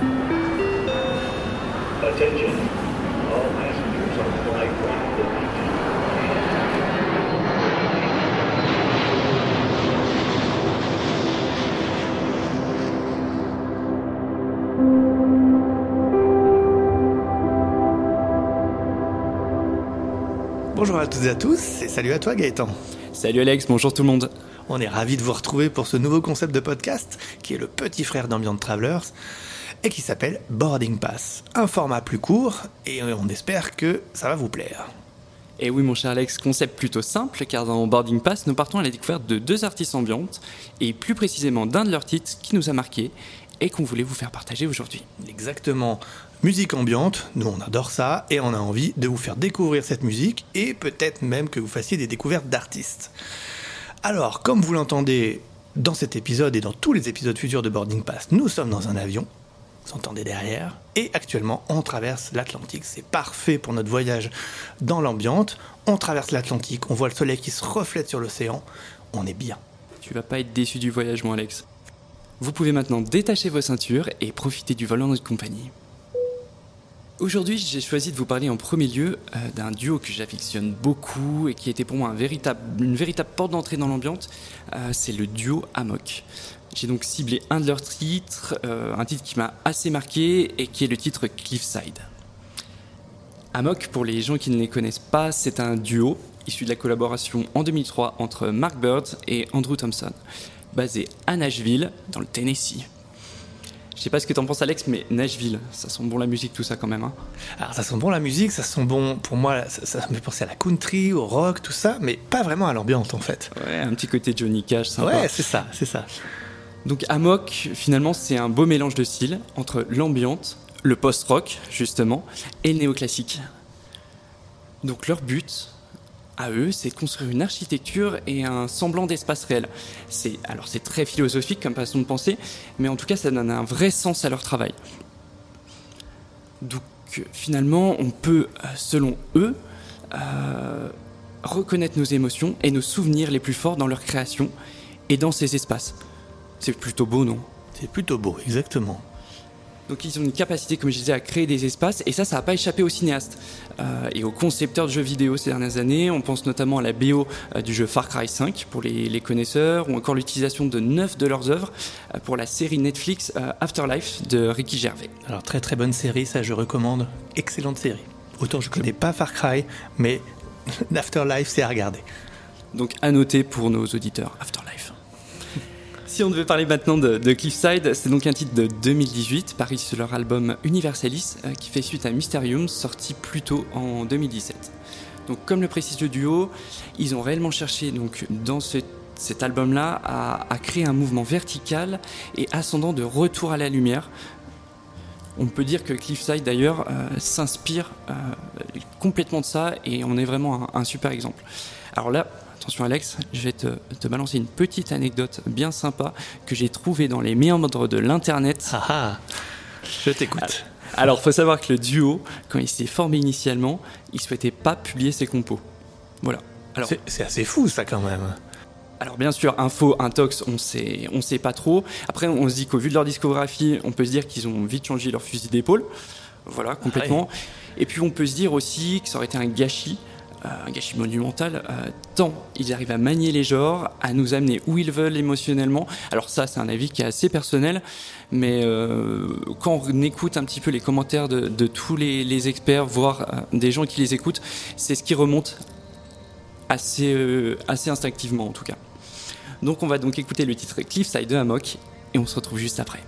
Attention, all passengers on flight 142. Bonjour à toutes et à tous et salut à toi Gaëtan. Salut Alex, bonjour tout le monde. On est ravis de vous retrouver pour ce nouveau concept de podcast qui est le petit frère d'Ambient Travelers et qui s'appelle Boarding Pass. Un format plus court et on espère que ça va vous plaire. Et oui mon cher Alex, concept plutôt simple car dans Boarding Pass nous partons à la découverte de deux artistes ambiantes et plus précisément d'un de leurs titres qui nous a marqué et qu'on voulait vous faire partager aujourd'hui. Exactement. Musique ambiante, nous on adore ça et on a envie de vous faire découvrir cette musique et peut-être même que vous fassiez des découvertes d'artistes. Alors, comme vous l'entendez dans cet épisode et dans tous les épisodes futurs de Boarding Pass, nous sommes dans un avion, vous entendez derrière, et actuellement on traverse l'Atlantique. C'est parfait pour notre voyage dans l'ambiante. On traverse l'Atlantique, on voit le soleil qui se reflète sur l'océan, on est bien. Tu vas pas être déçu du voyage mon Alex. Vous pouvez maintenant détacher vos ceintures et profiter du vol en notre compagnie. Aujourd'hui, j'ai choisi de vous parler en premier lieu euh, d'un duo que j'affectionne beaucoup et qui était pour moi une véritable porte d'entrée dans l'ambiance. Euh, c'est le duo Amok. J'ai donc ciblé un de leurs titres, euh, un titre qui m'a assez marqué et qui est le titre Cliffside. Amok, pour les gens qui ne les connaissent pas, c'est un duo issu de la collaboration en 2003 entre Mark Bird et Andrew Thompson, basé à Nashville, dans le Tennessee. Je sais pas ce que t'en penses Alex, mais Nashville, ça sent bon la musique tout ça quand même. Hein Alors ça sent bon la musique, ça sent bon pour moi, ça, ça me fait penser à la country, au rock, tout ça, mais pas vraiment à l'ambiance en fait. ouais, un petit côté Johnny Cash, sympa. Ouais, c'est ça, c'est ça. Donc Amok, finalement, c'est un beau mélange de styles entre l'ambiante, le post-rock, justement, et le néoclassique. Donc leur but, à eux, c'est de construire une architecture et un semblant d'espace réel. C'est alors c'est très philosophique comme façon de penser, mais en tout cas, ça donne un vrai sens à leur travail. Donc finalement, on peut, selon eux, euh, reconnaître nos émotions et nos souvenirs les plus forts dans leur création et dans ces espaces. C'est plutôt beau, non C'est plutôt beau, exactement. Donc ils ont une capacité, comme je disais, à créer des espaces, et ça, ça n'a pas échappé aux cinéastes euh, et aux concepteurs de jeux vidéo ces dernières années. On pense notamment à la BO euh, du jeu Far Cry 5 pour les, les connaisseurs, ou encore l'utilisation de neuf de leurs œuvres euh, pour la série Netflix euh, Afterlife de Ricky Gervais. Alors très très bonne série, ça je recommande. Excellente série. Autant je connais pas Far Cry, mais Afterlife c'est à regarder. Donc à noter pour nos auditeurs Afterlife. Si on devait parler maintenant de, de Cliffside, c'est donc un titre de 2018, paru sur leur album Universalis, euh, qui fait suite à Mysterium, sorti plus tôt en 2017. Donc comme le précise le duo, ils ont réellement cherché donc dans ce- cet album-là à, à créer un mouvement vertical et ascendant de retour à la lumière. On peut dire que Cliffside d'ailleurs euh, s'inspire euh, complètement de ça et on est vraiment un, un super exemple. Alors là, attention Alex, je vais te, te balancer une petite anecdote bien sympa que j'ai trouvée dans les méandres de l'internet. Ah ah Je t'écoute. Alors, faut savoir que le duo, quand il s'est formé initialement, il souhaitait pas publier ses compos. Voilà. Alors, C'est- assez fou ça quand même. alors bien sûr, info, intox, on sait, on sait pas trop. Après, on se dit qu'au vu de leur discographie, on peut se dire qu'ils ont vite changé leur fusil d'épaule. Voilà, complètement. Et puis, on peut se dire aussi que ça aurait été un gâchis, un gâchis monumental, euh, tant ils arrivent à manier les genres, à nous amener où ils veulent émotionnellement. Alors ça, c'est un avis qui est assez personnel, mais euh, quand on écoute un petit peu les commentaires de, tous les, experts, voire euh, des gens qui les écoutent, c'est ce qui remonte assez, euh, assez instinctivement en tout cas. Donc on va donc écouter le titre Cliffside de Amok et on se retrouve juste après.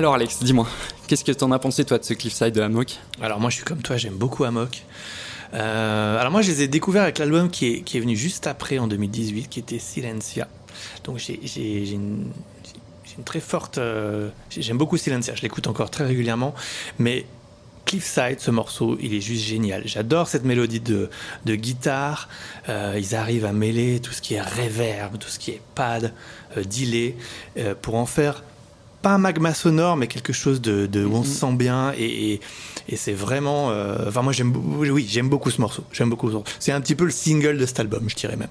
Alors Alex, dis-moi, qu'est-ce que t'en as pensé toi de ce Cliffside de Amok Alors moi je suis comme toi, j'aime beaucoup Amok. Euh, alors moi je les ai découverts avec l'album qui est, venu juste après en 2018, qui était Silencia. Donc j'ai une, très forte... euh, j'ai- J'aime beaucoup Silencia, je l'écoute encore très régulièrement. Mais Cliffside, ce morceau, il est juste génial. J'adore cette mélodie de, guitare. Euh, ils arrivent à mêler tout ce qui est reverb, tout ce qui est pad, euh, delay, pour en faire pas un magma sonore, mais quelque chose de, de où on se sent bien. Et, et, et c'est vraiment. euh, Enfin, moi, j'aime beaucoup- oui, j'aime beaucoup ce morceau. J'aime beaucoup. ce. C'est un petit peu le single de cet album, je dirais même.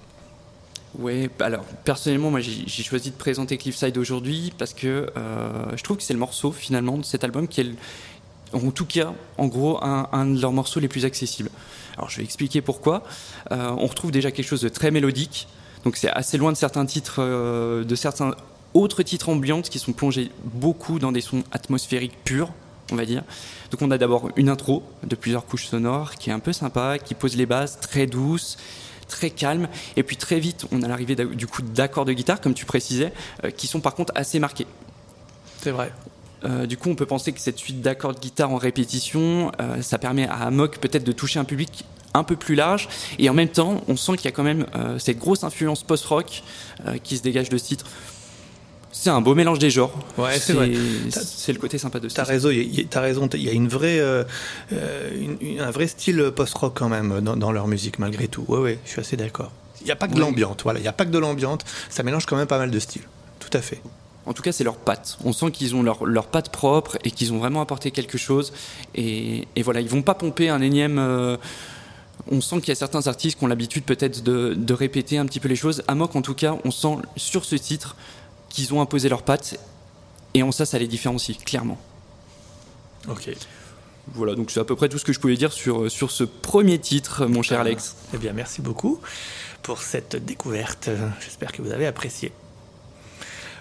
Ouais, bah alors personnellement, moi j'ai j'ai choisi de présenter Cliffside aujourd'hui parce que euh, je trouve que c'est le morceau finalement de cet album qui est, le- en tout cas, en gros, un, un de leurs morceaux les plus accessibles. Alors je vais expliquer pourquoi. Euh, on retrouve déjà quelque chose de très mélodique, donc c'est assez loin de certains titres, euh, de certains autres titres ambiantes qui sont plongés beaucoup dans des sons atmosphériques purs, on va dire. Donc on a d'abord une intro de plusieurs couches sonores qui est un peu sympa, qui pose les bases très douces, très calme, et puis très vite on a l'arrivée du coup d'accords de guitare, comme tu précisais, euh, qui sont par contre assez marqués. C'est vrai. Euh, du coup, on peut penser que cette suite d'accords de guitare en répétition, euh, ça permet à Amok peut-être de toucher un public un peu plus large, et en même temps, on sent qu'il y a quand même cette grosse influence post-rock qui se dégage de ce titre. C'est un beau mélange des genres. Ouais, c'est vrai. T'as- C'est le côté sympa de ce T'as raison, il y a- t'as raison. Il y a une vraie, euh, euh, une- une- un vrai style post-rock quand même dans, dans leur musique malgré tout. Ouais, ouais, je suis assez d'accord. Il n'y a pas que de Oui. l'ambiance, voilà. Il n'y a pas que de l'ambiance. Ça mélange quand même pas mal de styles. Tout à fait. En tout cas, c'est leur patte. On sent qu'ils ont leur, leur patte propre et qu'ils ont vraiment apporté quelque chose. Et, et voilà, ils vont pas pomper un énième. euh, on sent qu'il y a certains artistes qui ont l'habitude peut-être de, de répéter un petit peu les choses. Amok, en tout cas, on sent sur ce titre qu'ils ont imposé leur patte. Et en ça, ça les différencie, clairement. Ok. Voilà, donc c'est à peu près tout ce que je pouvais dire sur, sur ce premier titre, mon cher Alex. Eh bien, merci beaucoup pour cette découverte. J'espère que vous avez apprécié.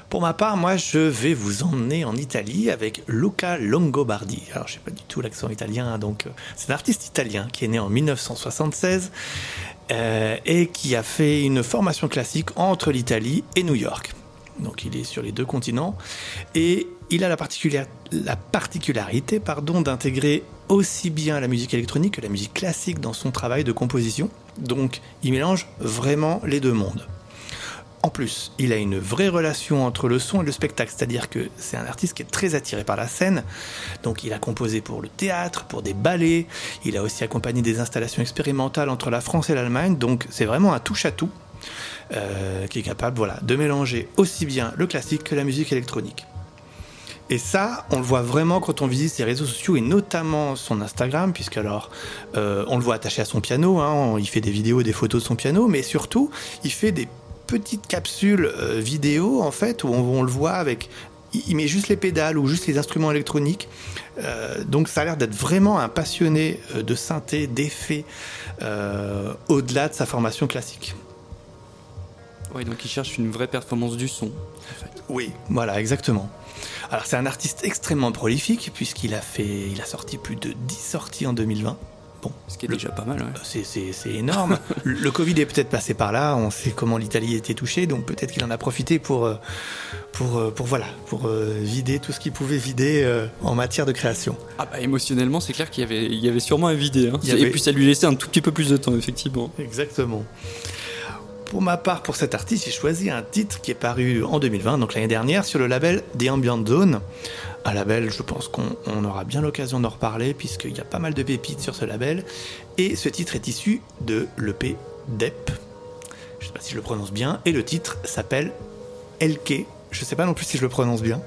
Pour ma part, moi, je vais vous emmener en Italie avec Luca Longobardi. Alors, je sais pas du tout l'accent italien, donc euh, c'est un artiste italien qui est né en 1976 euh, et qui a fait une formation classique entre l'Italie et New York. Donc, il est sur les deux continents et il a la, particularité d'intégrer aussi bien la musique électronique que la musique classique dans son travail de composition. Donc, il mélange vraiment les deux mondes. En plus, il a une vraie relation entre le son et le spectacle, c'est-à-dire que c'est un artiste qui est très attiré par la scène. Donc il a composé pour le théâtre, pour des ballets, il a aussi accompagné des installations expérimentales entre la France et l'Allemagne, donc c'est vraiment un touche-à-tout euh, qui est capable voilà, de mélanger aussi bien le classique que la musique électronique. Et ça, on le voit vraiment quand on visite ses réseaux sociaux et notamment son Instagram, puisque alors euh, on le voit attaché à son piano, hein, il fait des vidéos, des photos de son piano, mais surtout il fait des petites capsules euh, vidéo en fait où on, le voit avec il met juste les pédales ou juste les instruments électroniques. Donc ça a l'air d'être vraiment un passionné de synthé, d'effets, au-delà de sa formation classique. Ouais, donc il cherche une vraie performance du son. en fait. Oui, voilà, exactement. Alors c'est un artiste extrêmement prolifique puisqu'il a fait, il a sorti plus de 10 sorties en 2020. Bon, Ce qui est Le- déjà pas mal, ouais. c'est- énorme. le Covid est peut-être passé par là. On sait comment l'Italie était touchée, donc peut-être qu'il en a profité pour, euh, pour, euh, pour voilà, pour euh, vider tout ce qu'il pouvait vider en matière de création. Ah bah émotionnellement, c'est clair qu'il y avait, il y avait sûrement un vidé. Hein. Il y avait- Et puis ça lui laissait un tout petit peu plus de temps, effectivement. Exactement. Pour ma part, pour cet artiste, j'ai choisi un titre qui est paru en 2020, donc l'année dernière, sur le label The Ambient Zone. Un label, je pense qu'on on aura bien l'occasion d'en reparler, puisqu'il y a pas mal de pépites sur ce label. Et ce titre est issu de l'EP Dep. Je sais pas si je le prononce bien. Et le titre s'appelle Elke. Je sais pas non plus si je le prononce bien.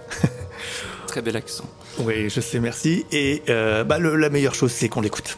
Très bel accent. Oui, je sais, merci. Et euh, bah, le- la meilleure chose, c'est qu'on l'écoute.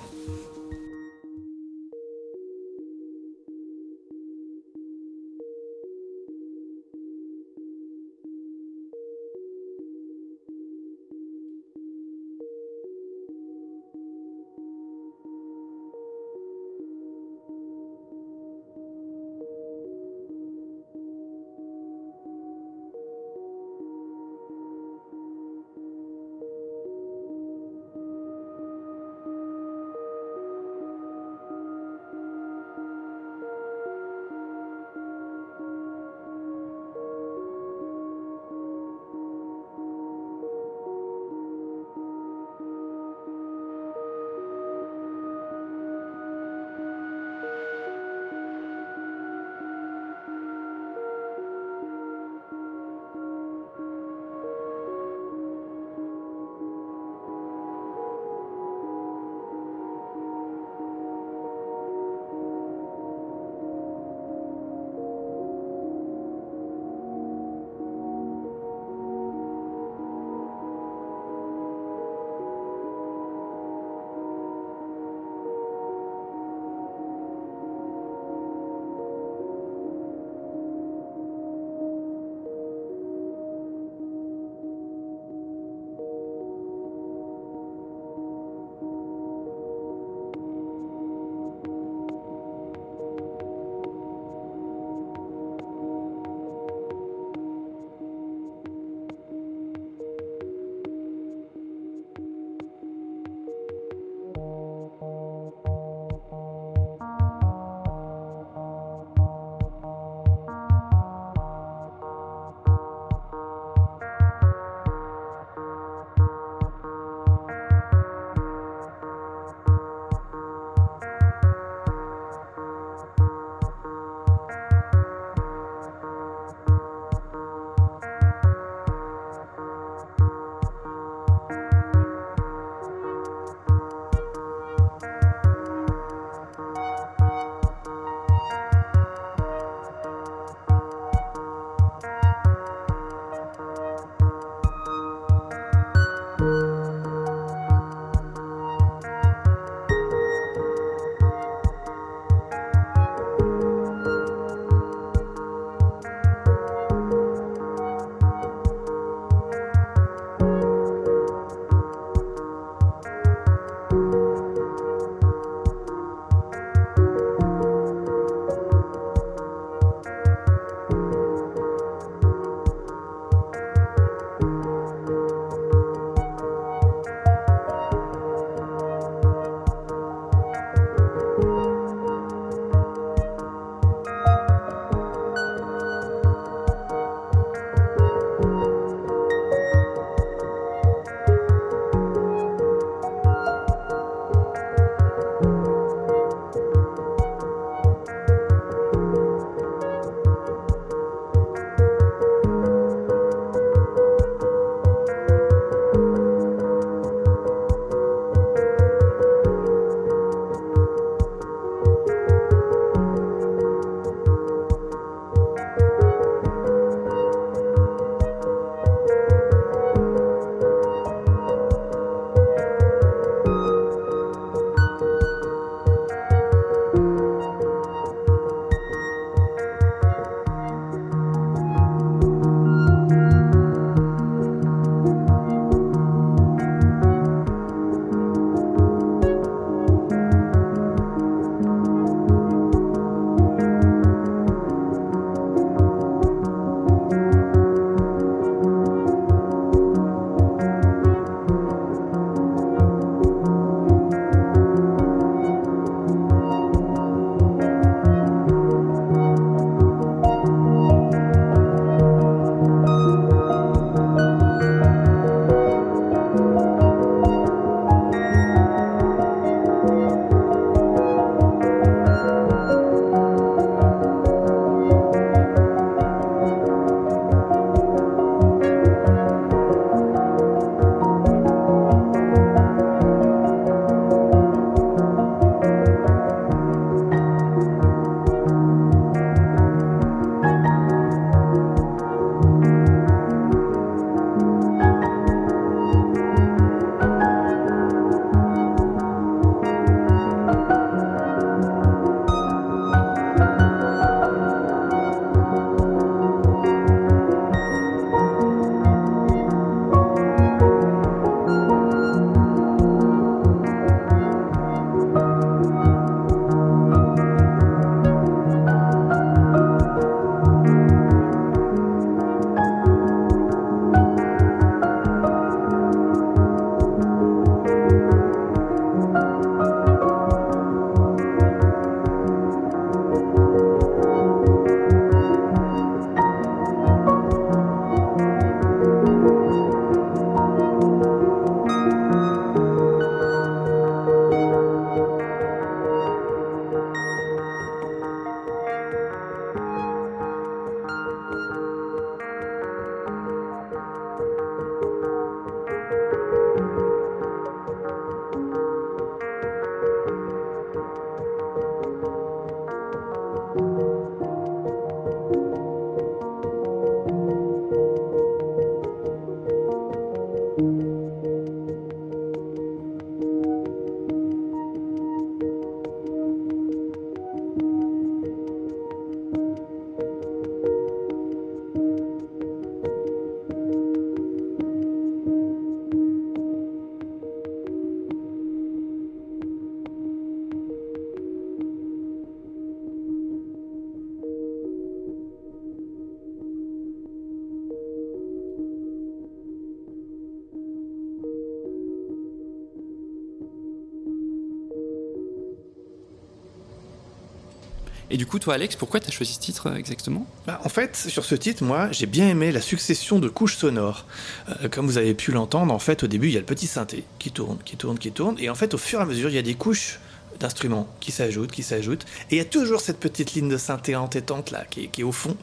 Et du coup, toi, Alex, pourquoi tu as choisi ce titre euh, exactement? Bah, En fait, sur ce titre, moi, j'ai bien aimé la succession de couches sonores. Euh, comme vous avez pu l'entendre, en fait, au début, il y a le petit synthé qui tourne, qui tourne, qui tourne. Et en fait, au fur et à mesure, il y a des couches d'instruments qui s'ajoutent, qui s'ajoutent. Et il y a toujours cette petite ligne de synthé entêtante là, qui, qui est au fond.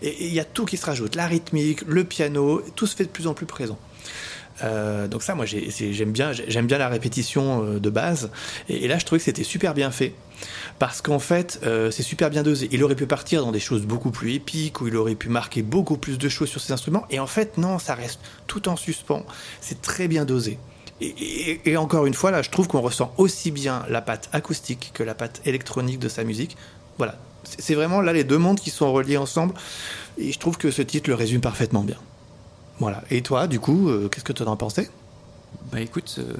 Et il y a tout qui se rajoute. La rythmique, le piano, tout se fait de plus en plus présent. Euh, donc ça, moi, j'aime bien, la répétition euh, de base. Et, là, je trouvais que c'était super bien fait parce qu'en fait, euh, c'est super bien dosé. Il aurait pu partir dans des choses beaucoup plus épiques ou il aurait pu marquer beaucoup plus de choses sur ses instruments. Et en fait, non, ça reste tout en suspens. C'est très bien dosé. Et, et, encore une fois, là, je trouve qu'on ressent aussi bien la patte acoustique que la patte électronique de sa musique. Voilà, c'est vraiment là les deux mondes qui sont reliés ensemble. Et je trouve que ce titre le résume parfaitement bien. Voilà. Et toi, du coup, euh, qu'est-ce que tu en as pensé? Bah écoute, euh...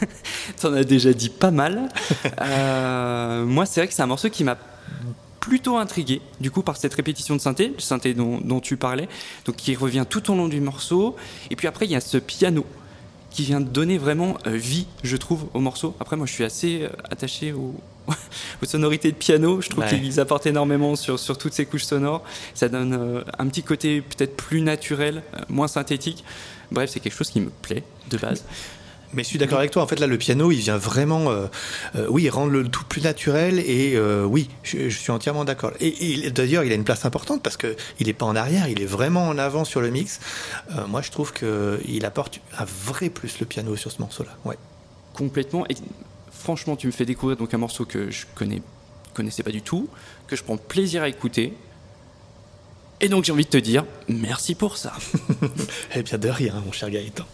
t'en as déjà dit pas mal. euh, moi, c'est vrai que c'est un morceau qui m'a plutôt intrigué, du coup, par cette répétition de synthé, le synthé dont, dont, tu parlais, donc qui revient tout au long du morceau. Et puis après, il y a ce piano qui vient donner vraiment vie, je trouve, au morceau. Après, moi, je suis assez attaché au, aux sonorités de piano. Je trouve ouais. qu'ils apportent énormément sur, sur toutes ces couches sonores. Ça donne euh, un petit côté peut-être plus naturel, euh, moins synthétique. Bref, c'est quelque chose qui me plaît de base. Mais je suis d'accord avec toi. En fait, là, le piano, il vient vraiment, euh, euh, oui, rendre le tout plus naturel. Et euh, oui, je, je, suis entièrement d'accord. Et, et d'ailleurs, il a une place importante parce que il est pas en arrière, il est vraiment en avant sur le mix. Euh, moi, je trouve que il apporte un vrai plus le piano sur ce morceau-là. Ouais. Complètement. Et franchement, tu me fais découvrir donc un morceau que je connais, connaissais pas du tout, que je prends plaisir à écouter. Et donc, j'ai envie de te dire merci pour ça. eh bien, de rien, mon cher Gaëtan.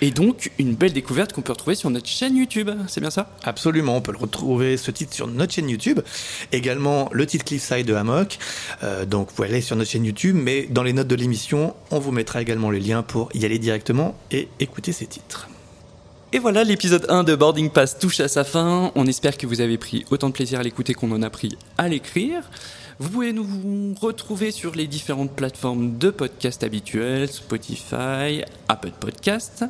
Et donc, une belle découverte qu'on peut retrouver sur notre chaîne YouTube, c'est bien ça? Absolument, on peut le retrouver ce titre sur notre chaîne YouTube. Également le titre Cliffside de Hammock. Euh, donc, vous pouvez aller sur notre chaîne YouTube, mais dans les notes de l'émission, on vous mettra également les liens pour y aller directement et écouter ces titres. Et voilà, l'épisode 1 de Boarding Pass touche à sa fin. On espère que vous avez pris autant de plaisir à l'écouter qu'on en a pris à l'écrire. Vous pouvez nous retrouver sur les différentes plateformes de podcast habituelles, Spotify, Apple Podcast.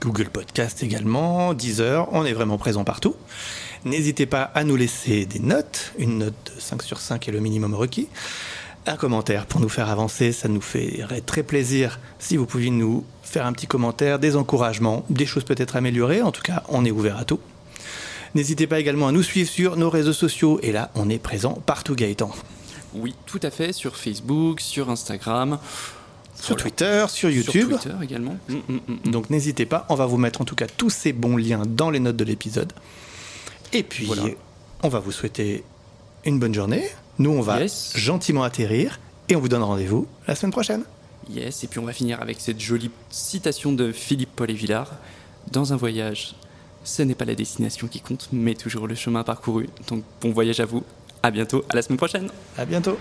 Google Podcast également, Deezer, on est vraiment présent partout. N'hésitez pas à nous laisser des notes, une note de 5 sur 5 est le minimum requis. Un commentaire pour nous faire avancer, ça nous ferait très plaisir si vous pouviez nous faire un petit commentaire, des encouragements, des choses peut-être améliorées, en tout cas on est ouvert à tout. N'hésitez pas également à nous suivre sur nos réseaux sociaux, et là on est présent partout Gaëtan. Oui, tout à fait, sur Facebook, sur Instagram, sur voilà. Twitter, sur YouTube. Sur Twitter également. Mmh, mmh, mmh. Donc n'hésitez pas, on va vous mettre en tout cas tous ces bons liens dans les notes de l'épisode. Et puis, voilà. on va vous souhaiter une bonne journée. Nous, on va yes. gentiment atterrir et on vous donne rendez-vous la semaine prochaine. Yes, et puis on va finir avec cette jolie citation de Philippe Paul et Villard. Dans un voyage, ce n'est pas la destination qui compte, mais toujours le chemin parcouru. Donc bon voyage à vous. À bientôt, à la semaine prochaine. À bientôt.